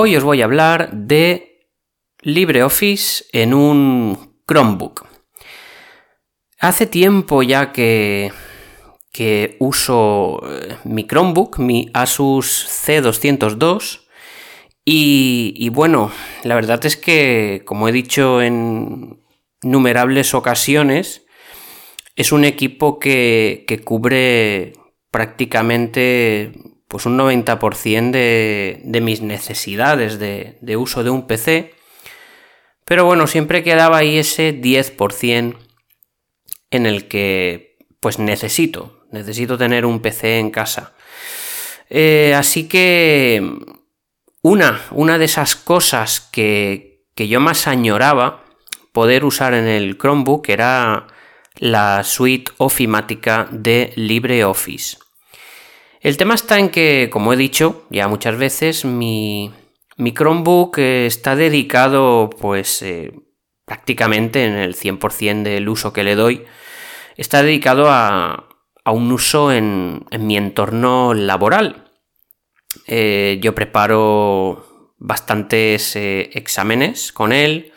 Hoy os voy a hablar de LibreOffice en un Chromebook. Hace tiempo ya que, que uso eh, mi Chromebook, mi Asus C202, y, y bueno, la verdad es que, como he dicho en innumerables ocasiones, es un equipo que, que cubre prácticamente pues un 90% de, de, mis necesidades de, de, uso de un PC. Pero bueno, siempre quedaba ahí ese 10% en el que pues necesito, necesito tener un PC en casa. Eh, así que una, una de esas cosas que, que yo más añoraba poder usar en el Chromebook era la suite ofimática de LibreOffice. El tema está en que, como he dicho ya muchas veces, mi, mi Chromebook está dedicado pues eh, prácticamente en el 100% del uso que le doy, está dedicado a, a un uso en, en, mi entorno laboral. Eh, yo preparo bastantes eh, exámenes con él,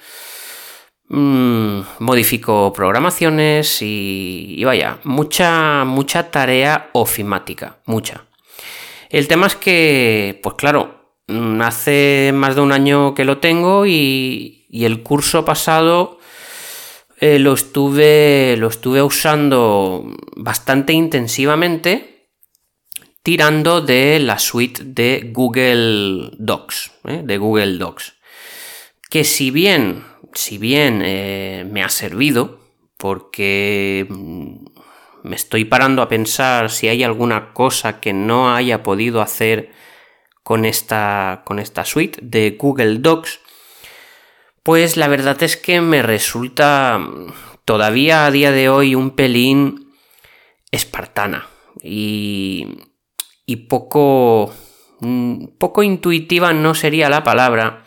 mmm, modifico programaciones y, vaya, mucha, mucha tarea ofimática, mucha. El tema es que, pues claro, mm, hace más de un año que lo tengo y, y el curso pasado eh, lo, estuve, lo estuve usando bastante intensivamente tirando de la suite de Google Docs, ¿eh? de Google Docs. Que si bien si bien eh, me ha servido, porque mm, me estoy parando a pensar si hay alguna cosa que no haya podido hacer con esta, con esta suite de Google Docs, pues la verdad es que me resulta mm, todavía a día de hoy un pelín espartana y, y poco, mm, poco intuitiva no sería la palabra,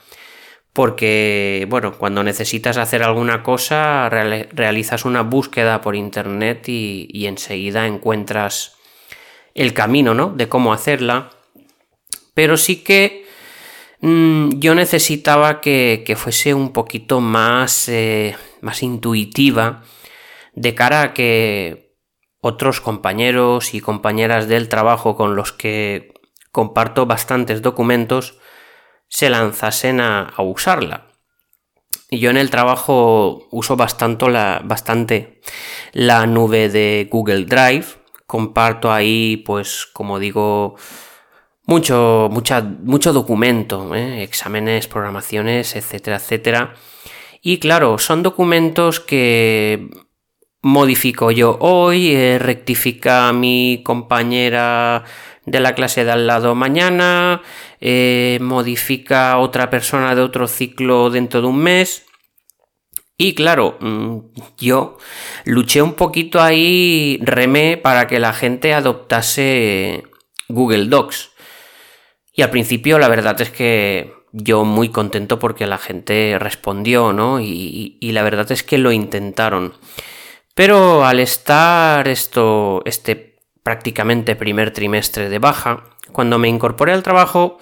porque, bueno, cuando necesitas hacer alguna cosa, realizas una búsqueda por internet y, enseguida encuentras el camino, ¿no? De cómo hacerla. Pero sí que mmm, yo necesitaba que, que, fuese un poquito más, eh, más intuitiva de cara a que otros compañeros y compañeras del trabajo con los que comparto bastantes documentos, se lanzasen a, a usarla. Y yo en el trabajo uso bastante la, bastante la nube de Google Drive. Comparto ahí, pues, como digo, mucho, mucha, mucho documento, ¿eh? exámenes, programaciones, etcétera, etcétera. Y claro, son documentos que modifico yo hoy, eh, rectifica mi compañera de la clase de al lado mañana, eh, modifica otra persona de otro ciclo dentro de un mes. Y claro, mm, yo luché un poquito ahí, remé para que la gente adoptase Google Docs. Y al principio la verdad es que yo muy contento porque la gente respondió, ¿no? Y, y, la verdad es que lo intentaron. Pero al estar esto, este prácticamente primer trimestre de baja, cuando me incorporé al trabajo,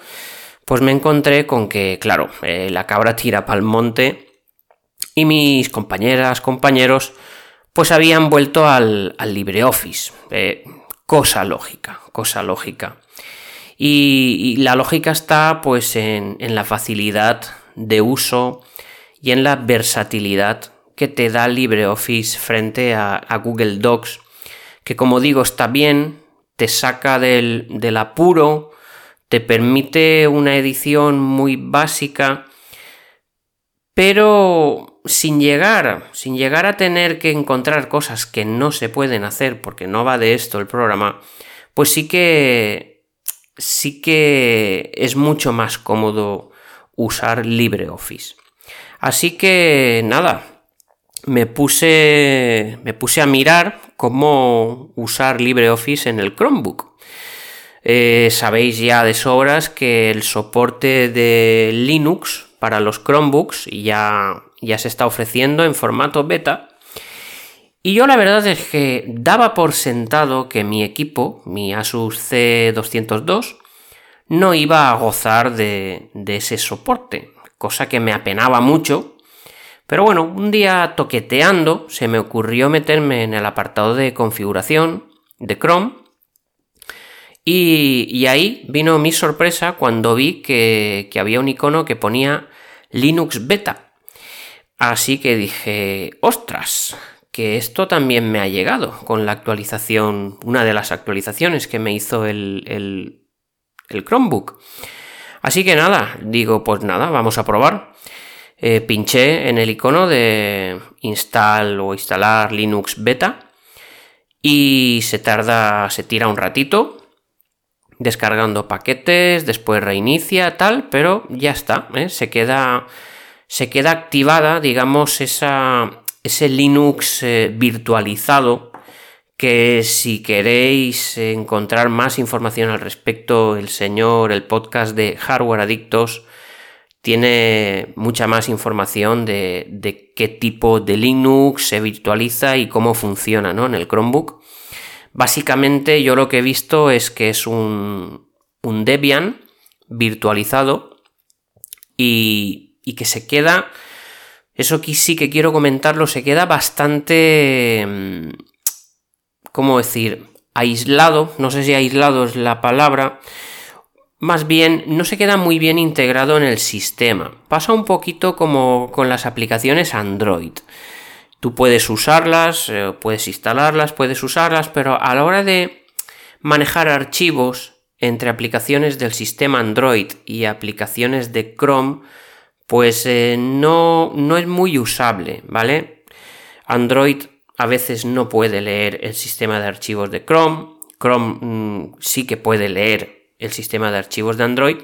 pues me encontré con que, claro, eh, la cabra tira pa'l monte y mis compañeras, compañeros, pues habían vuelto al, LibreOffice. Eh, cosa lógica, cosa lógica. Y, la lógica está pues en, la facilidad de uso y en la versatilidad que te da LibreOffice frente a Google Docs que como digo está bien, te saca del, del apuro, te permite una edición muy básica, pero sin llegar, sin llegar a tener que encontrar cosas que no se pueden hacer porque no va de esto el programa, pues sí que sí que es mucho más cómodo usar LibreOffice. Así que nada, me puse, me puse a mirar cómo usar LibreOffice en el Chromebook. Eh, sabéis ya de sobras que el soporte de Linux para los Chromebooks ya, ya se está ofreciendo en formato beta. Y yo la verdad es que daba por sentado que mi equipo, mi Asus C202, no iba a gozar de, de ese soporte, cosa que me apenaba mucho. Pero bueno, un día toqueteando se me ocurrió meterme en el apartado de configuración de Chrome y, ahí vino mi sorpresa cuando vi que, había un icono que ponía Linux Beta. Así que dije, ostras, que esto también me ha llegado con la actualización, una de las actualizaciones que me hizo el, el Chromebook. Así que nada, digo, pues nada, vamos a probar. Eh, pinché en el icono de install o instalar Linux Beta y se tarda, se tira un ratito descargando paquetes, después reinicia, tal, pero ya está, ¿eh? se, queda, se queda activada, digamos, esa, ese Linux eh, virtualizado que si queréis encontrar más información al respecto, el señor, el podcast de Hardware Adictos, tiene mucha más información de, qué tipo de Linux se virtualiza y cómo funciona ¿no? en el Chromebook. Básicamente yo lo que he visto es que es un, Debian virtualizado y, que se queda, eso sí que quiero comentarlo, se queda bastante, mm, ¿cómo decir? Aislado, no sé si aislado es la palabra, más bien no se queda muy bien integrado en el sistema. Pasa un poquito como con las aplicaciones Android. Tú puedes usarlas, eh, puedes instalarlas, puedes usarlas, pero a la hora de manejar archivos entre aplicaciones del sistema Android y aplicaciones de Chrome, pues eh, no, no es muy usable, ¿vale? Android a veces no puede leer el sistema de archivos de Chrome, Chrome mm, sí que puede leer el sistema de archivos de Android,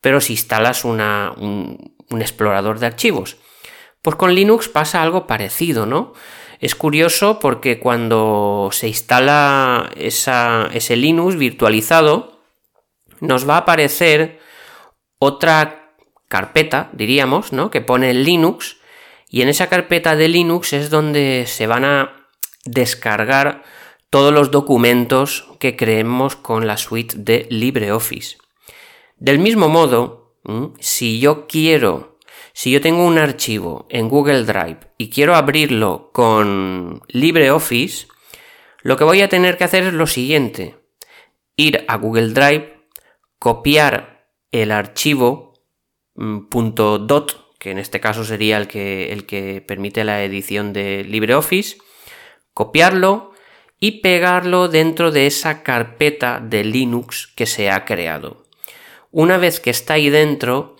pero si instalas un, un explorador de archivos pues con Linux pasa algo parecido, ¿no? Es curioso porque cuando se instala ese Linux virtualizado, nos va a aparecer otra carpeta, diríamos, ¿no? Que pone Linux, y en esa carpeta de Linux es donde se van a descargar todos los documentos que creemos con la suite de LibreOffice. Del mismo modo, si yo quiero si yo tengo un archivo en Google Drive y quiero abrirlo con LibreOffice, lo que voy a tener que hacer es lo siguiente. Ir a Google Drive, copiar el archivo .dot, que en este caso sería el que, el que permite la edición de LibreOffice, copiarlo y pegarlo dentro de esa carpeta de Linux que se ha creado. Una vez que está ahí dentro,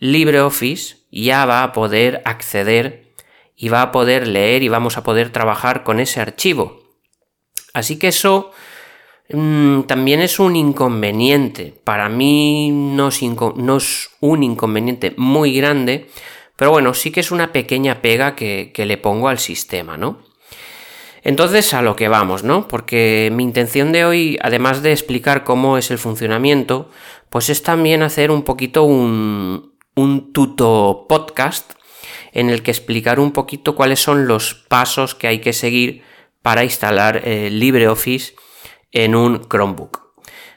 LibreOffice ya va a poder acceder y va a poder leer y vamos a poder trabajar con ese archivo. Así que eso mm, también es un inconveniente. Para mí no es, un inconveniente muy grande, pero bueno, sí que es una pequeña pega que, que le pongo al sistema, ¿no? Entonces a lo que vamos, ¿no? Porque mi intención de hoy, además de explicar cómo es el funcionamiento, pues es también hacer un poquito un, un tuto podcast en el que explicar un poquito cuáles son los pasos que hay que seguir para instalar LibreOffice en un Chromebook.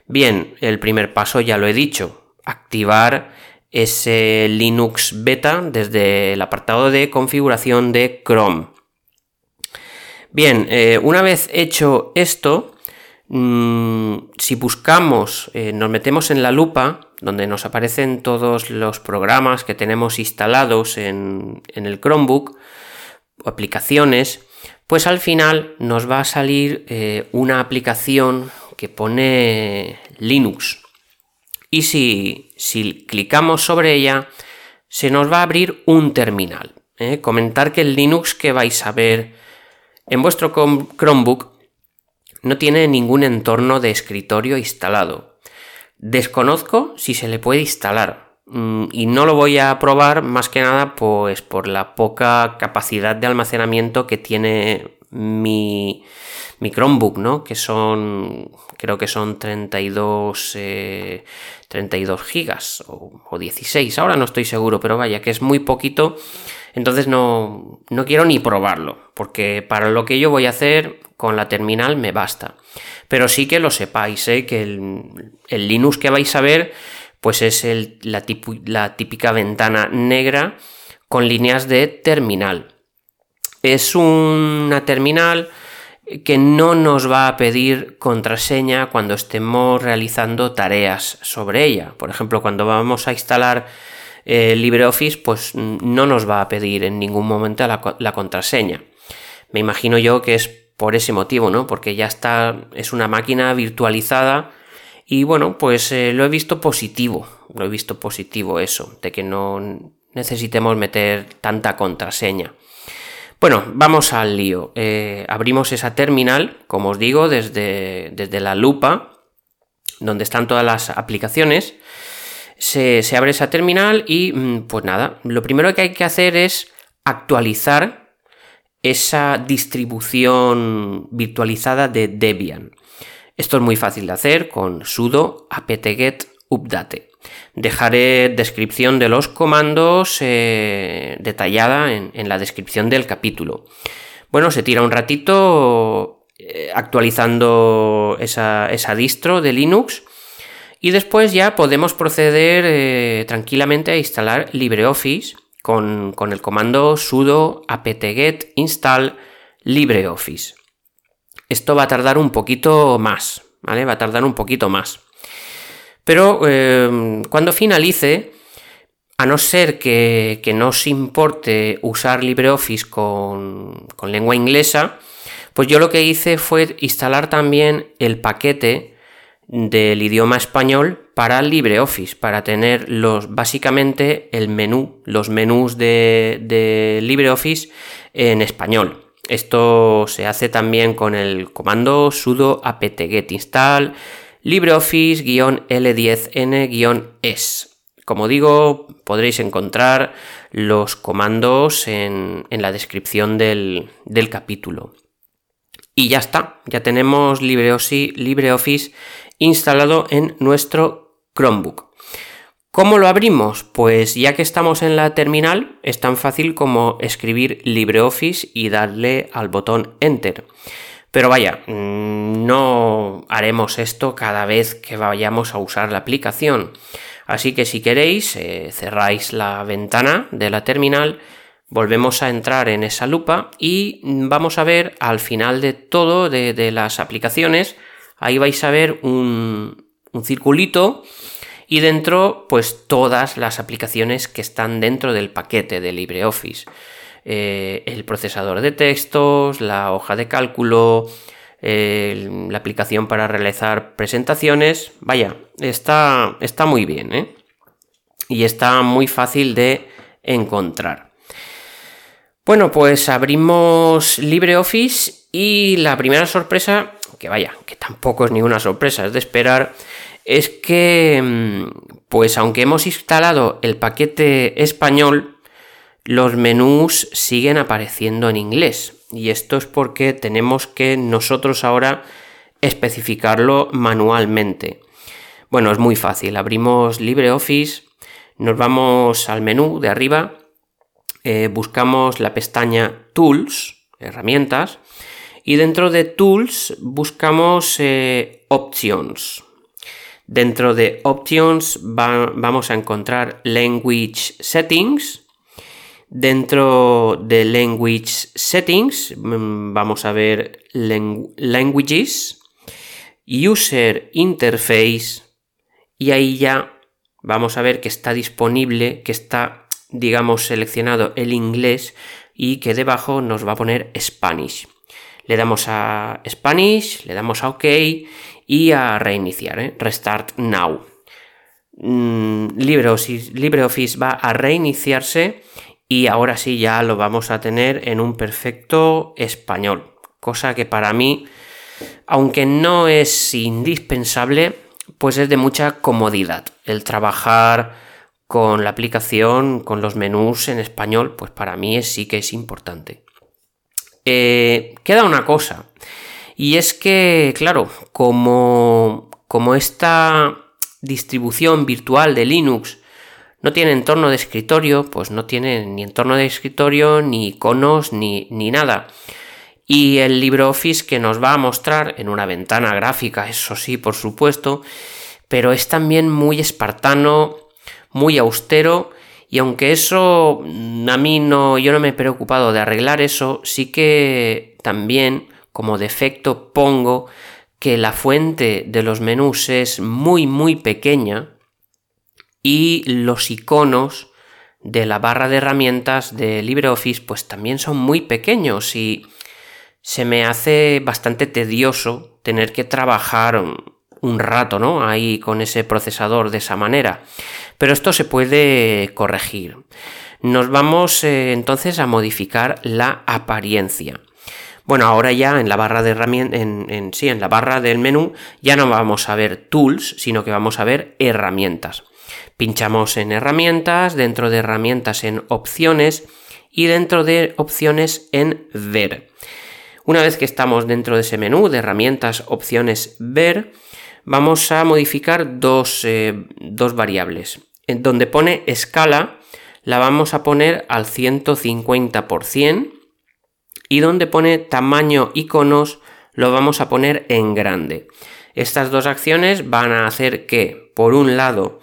Bien, el primer paso ya lo he dicho, activar ese Linux beta desde el apartado de configuración de Chrome. Bien, eh, una vez hecho esto, mm, si buscamos, eh, nos metemos en la lupa, donde nos aparecen todos los programas que tenemos instalados en, el Chromebook, o aplicaciones, pues al final nos va a salir eh, una aplicación que pone Linux. Y si, clicamos sobre ella, se nos va a abrir un terminal. Comentar que el Linux que vais a ver en vuestro Chromebook no tiene ningún entorno de escritorio instalado. Desconozco si se le puede instalar mm, y no lo voy a probar más que nada pues por la poca capacidad de almacenamiento que tiene mi, mi Chromebook, ¿no? Que son, creo que son 32, 32 eh, gigas o, o, 16, ahora no estoy seguro, pero vaya, que es muy poquito, entonces no, no quiero ni probarlo, porque para lo que yo voy a hacer con la terminal me basta. Pero sí que lo sepáis, ¿eh? que el, Linux que vais a ver pues es la, típica ventana negra con líneas de terminal. Es una terminal que no nos va a pedir contraseña cuando estemos realizando tareas sobre ella. Por ejemplo, cuando vamos a instalar eh, LibreOffice, pues no nos va a pedir en ningún momento la, contraseña. Me imagino yo que es por ese motivo, ¿no? Porque ya está, es una máquina virtualizada y bueno, pues eh, lo he visto positivo, lo he visto positivo eso, de que no necesitemos meter tanta contraseña. Bueno, vamos al lío. Eh, abrimos esa terminal, como os digo, desde, desde, la lupa, donde están todas las aplicaciones. Se, abre esa terminal y mm, pues nada, lo primero que hay que hacer es actualizar esa distribución virtualizada de Debian. Esto es muy fácil de hacer con sudo apt-get update. Dejaré descripción de los comandos eh, detallada en, la descripción del capítulo. Bueno, se tira un ratito eh, actualizando esa, distro de Linux y después ya podemos proceder eh, tranquilamente a instalar LibreOffice con, con el comando sudo apt-get install LibreOffice. Esto va a tardar un poquito más, ¿vale? Va a tardar un poquito más. Pero em, cuando finalice, a no ser que, no os importe usar LibreOffice con, con, lengua inglesa, pues yo lo que hice fue instalar también el paquete del idioma español para LibreOffice, para tener los, básicamente el menú, los menús de, de LibreOffice en español. Esto se hace también con el comando sudo apt-get install LibreOffice-L10N-es. Como digo, podréis encontrar los comandos en, la descripción del, capítulo. Y ya está, ya tenemos LibreOffice, instalado en nuestro Chromebook. ¿Cómo lo abrimos? Pues ya que estamos en la terminal, es tan fácil como escribir LibreOffice y darle al botón Enter. Pero vaya, mm, no haremos esto cada vez que vayamos a usar la aplicación. Así que si queréis, eh, cerráis la ventana de la terminal, volvemos a entrar en esa lupa y vamos a ver al final de todo de, las aplicaciones, ahí vais a ver un, un circulito y dentro pues todas las aplicaciones que están dentro del paquete de LibreOffice. Eh, el procesador de textos, la hoja de cálculo, la aplicación para realizar presentaciones. Vaya, está, está muy bien ¿eh? y está muy fácil de encontrar. Bueno, pues abrimos LibreOffice y la primera sorpresa, que vaya, que tampoco es ninguna sorpresa, es de esperar, es que, mm, pues aunque hemos instalado el paquete español, los menús siguen apareciendo en inglés. Y esto es porque tenemos que nosotros ahora especificarlo manualmente. Bueno, es muy fácil. Abrimos LibreOffice, nos vamos al menú de arriba, eh, buscamos la pestaña Tools, herramientas, y dentro de Tools buscamos eh, Options. Dentro de Options vamos a encontrar Language Settings, Dentro de Language Settings mm, vamos a ver Languages, User Interface y ahí ya vamos a ver que está disponible, que está digamos seleccionado el inglés y que debajo nos va a poner Spanish. Le damos a Spanish, le damos a OK y a reiniciar, ¿eh? Restart Now. Mm, LibreOffice, LibreOffice va a reiniciarse y ahora sí ya lo vamos a tener en un perfecto español, cosa que para mí, aunque no es indispensable, pues es de mucha comodidad el trabajar con la aplicación, con los menús en español, pues para mí sí que es importante. Eh, queda una cosa, y es que, claro, como, como esta distribución virtual de Linux no tiene entorno de escritorio, pues no tiene ni entorno de escritorio, ni iconos, ni, ni nada. Y el LibreOffice que nos va a mostrar en una ventana gráfica, eso sí, por supuesto, pero es también muy espartano, muy austero y aunque eso mm, a mí no, yo no me he preocupado de arreglar eso, sí que también como defecto pongo que la fuente de los menús es muy muy pequeña y los iconos de la barra de herramientas de LibreOffice pues también son muy pequeños y se me hace bastante tedioso tener que trabajar un rato, ¿no? Ahí con ese procesador de esa manera. Pero esto se puede corregir. Nos vamos eh, entonces a modificar la apariencia. Bueno, ahora ya en la barra de herramientas, en, sí, en la barra del menú, ya no vamos a ver tools, sino que vamos a ver herramientas. Pinchamos en herramientas, dentro de herramientas en opciones y dentro de opciones en ver. Una vez que estamos dentro de ese menú de herramientas, opciones, ver, vamos a modificar dos, eh, dos variables. En donde pone escala, la vamos a poner al 150% y donde pone tamaño iconos, lo vamos a poner en grande. Estas dos acciones van a hacer que, por un lado,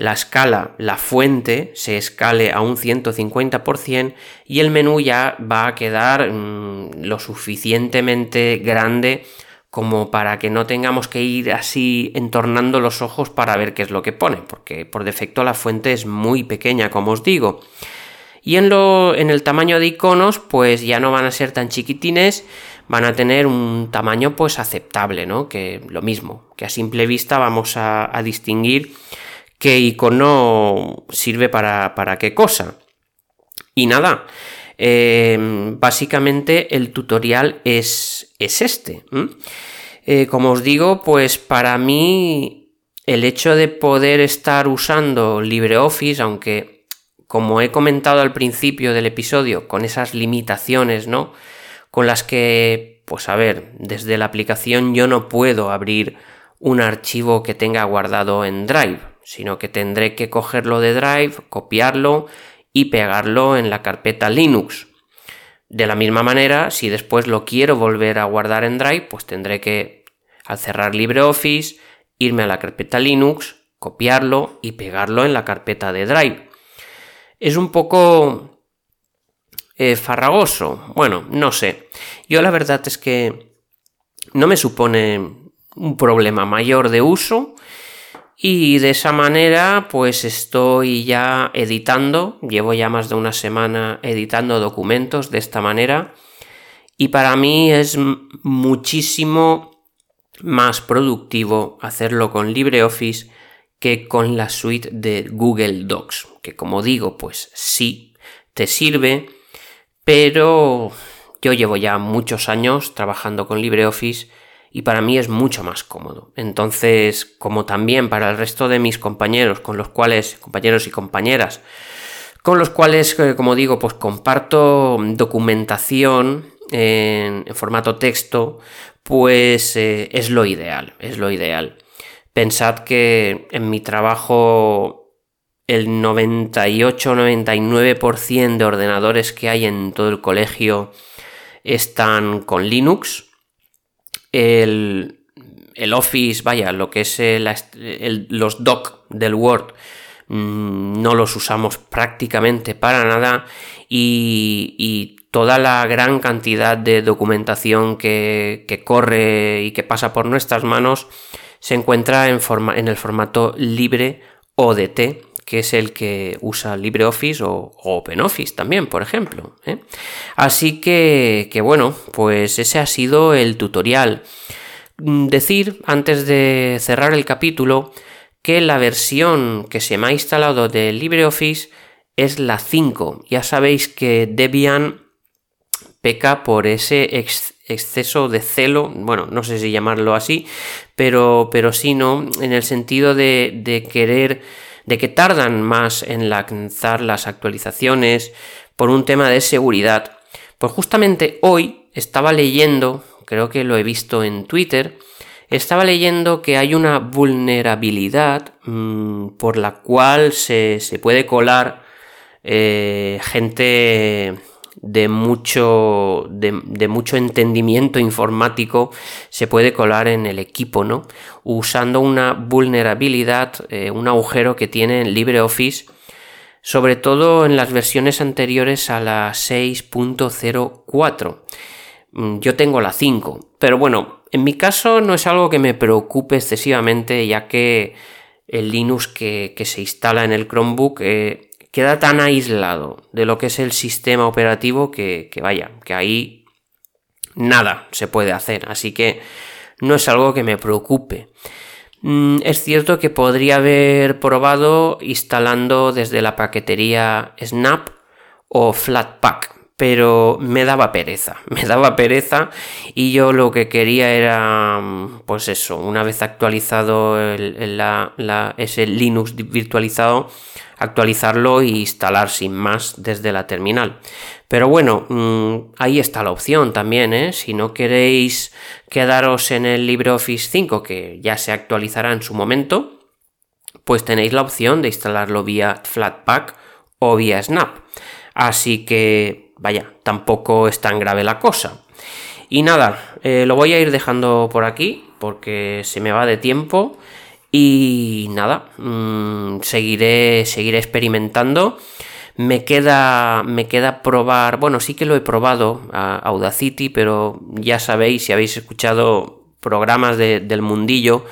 la escala, la fuente, se escale a un 150% y el menú ya va a quedar mm, lo suficientemente grande como para que no tengamos que ir así entornando los ojos para ver qué es lo que pone, porque por defecto la fuente es muy pequeña, como os digo. Y en, lo, en el tamaño de iconos, pues ya no van a ser tan chiquitines, van a tener un tamaño pues aceptable, ¿no? Que lo mismo, que a simple vista vamos a, distinguir qué icono sirve para, para qué cosa. Y nada, Em, básicamente el tutorial es, es este. Eh, como os digo, pues para mí el hecho de poder estar usando LibreOffice, aunque como he comentado al principio del episodio, con esas limitaciones, ¿no? Con las que, pues a ver, desde la aplicación yo no puedo abrir un archivo que tenga guardado en Drive, sino que tendré que cogerlo de Drive, copiarlo y pegarlo en la carpeta Linux. De la misma manera, si después lo quiero volver a guardar en Drive, pues tendré que, al cerrar LibreOffice, irme a la carpeta Linux, copiarlo y pegarlo en la carpeta de Drive. Es un poco eh, farragoso. Bueno, no sé. Yo la verdad es que no me supone un problema mayor de uso y de esa manera, pues estoy ya editando, llevo ya más de una semana editando documentos de esta manera. Y para mí es muchísimo más productivo hacerlo con LibreOffice que con la suite de Google Docs, que como digo, pues sí, te sirve, pero yo llevo ya muchos años trabajando con LibreOffice y para mí es mucho más cómodo. Entonces, como también para el resto de mis compañeros, con los cuales, compañeros y compañeras, con los cuales, eh, como digo, pues comparto documentación en, formato texto, pues eh, es lo ideal, es lo ideal. Pensad que en mi trabajo el 98-99% de ordenadores que hay en todo el colegio están con Linux el, Office, vaya, lo que es los doc del Word, mm, no los usamos prácticamente para nada y, toda la gran cantidad de documentación que, corre y que pasa por nuestras manos se encuentra en, forma, en el formato libre ODT, que es el que usa LibreOffice o, OpenOffice también, por ejemplo. ¿eh? Así que, bueno, pues ese ha sido el tutorial. Mm, decir, antes de cerrar el capítulo, que la versión que se me ha instalado de LibreOffice es la 5. Ya sabéis que Debian peca por ese exceso de celo, bueno, no sé si llamarlo así, pero, pero sí, ¿no? En el sentido de, de querer de que tardan más en lanzar las actualizaciones por un tema de seguridad. Pues justamente hoy estaba leyendo, creo que lo he visto en Twitter, estaba leyendo que hay una vulnerabilidad mm, por la cual se, puede colar eh, gente de mucho, de, mucho entendimiento informático se puede colar en el equipo, ¿no? Usando una vulnerabilidad, eh, un agujero que tiene en LibreOffice, sobre todo en las versiones anteriores a la 6.04. Mm, yo tengo la 5, pero bueno, en mi caso no es algo que me preocupe excesivamente, ya que el Linux que, se instala en el Chromebook eh, queda tan aislado de lo que es el sistema operativo que, vaya, que ahí nada se puede hacer. Así que no es algo que me preocupe. Mm, es cierto que podría haber probado instalando desde la paquetería Snap o Flatpak, pero me daba pereza, me daba pereza y yo lo que quería era, mm, pues eso, una vez actualizado ese Linux virtualizado, actualizarlo e instalar sin más desde la terminal. Pero bueno, mm, ahí está la opción también, ¿eh? Si no queréis quedaros en el LibreOffice 5, que ya se actualizará en su momento, pues tenéis la opción de instalarlo vía Flatpak o vía Snap. Así que, vaya, tampoco es tan grave la cosa. Y nada, eh, lo voy a ir dejando por aquí porque se me va de tiempo. Y nada, mm, seguiré, seguiré experimentando. Me queda, me queda probar, bueno, sí que lo he probado a Audacity, pero ya sabéis, si habéis escuchado programas del mundillo,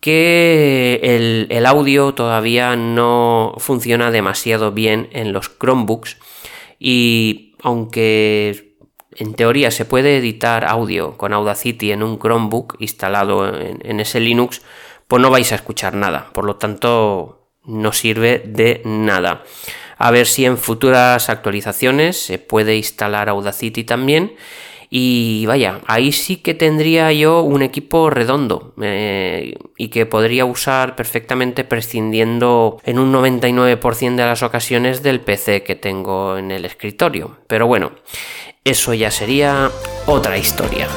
que el, el, audio todavía no funciona demasiado bien en los Chromebooks y aunque en teoría se puede editar audio con Audacity en un Chromebook instalado en ese Linux, pues no vais a escuchar nada. Por lo tanto, no sirve de nada. A ver si en futuras actualizaciones se puede instalar Audacity también. Y vaya, ahí sí que tendría yo un equipo redondo eh, y que podría usar perfectamente prescindiendo en un 99% de las ocasiones del PC que tengo en el escritorio. Pero bueno, eso ya sería otra historia.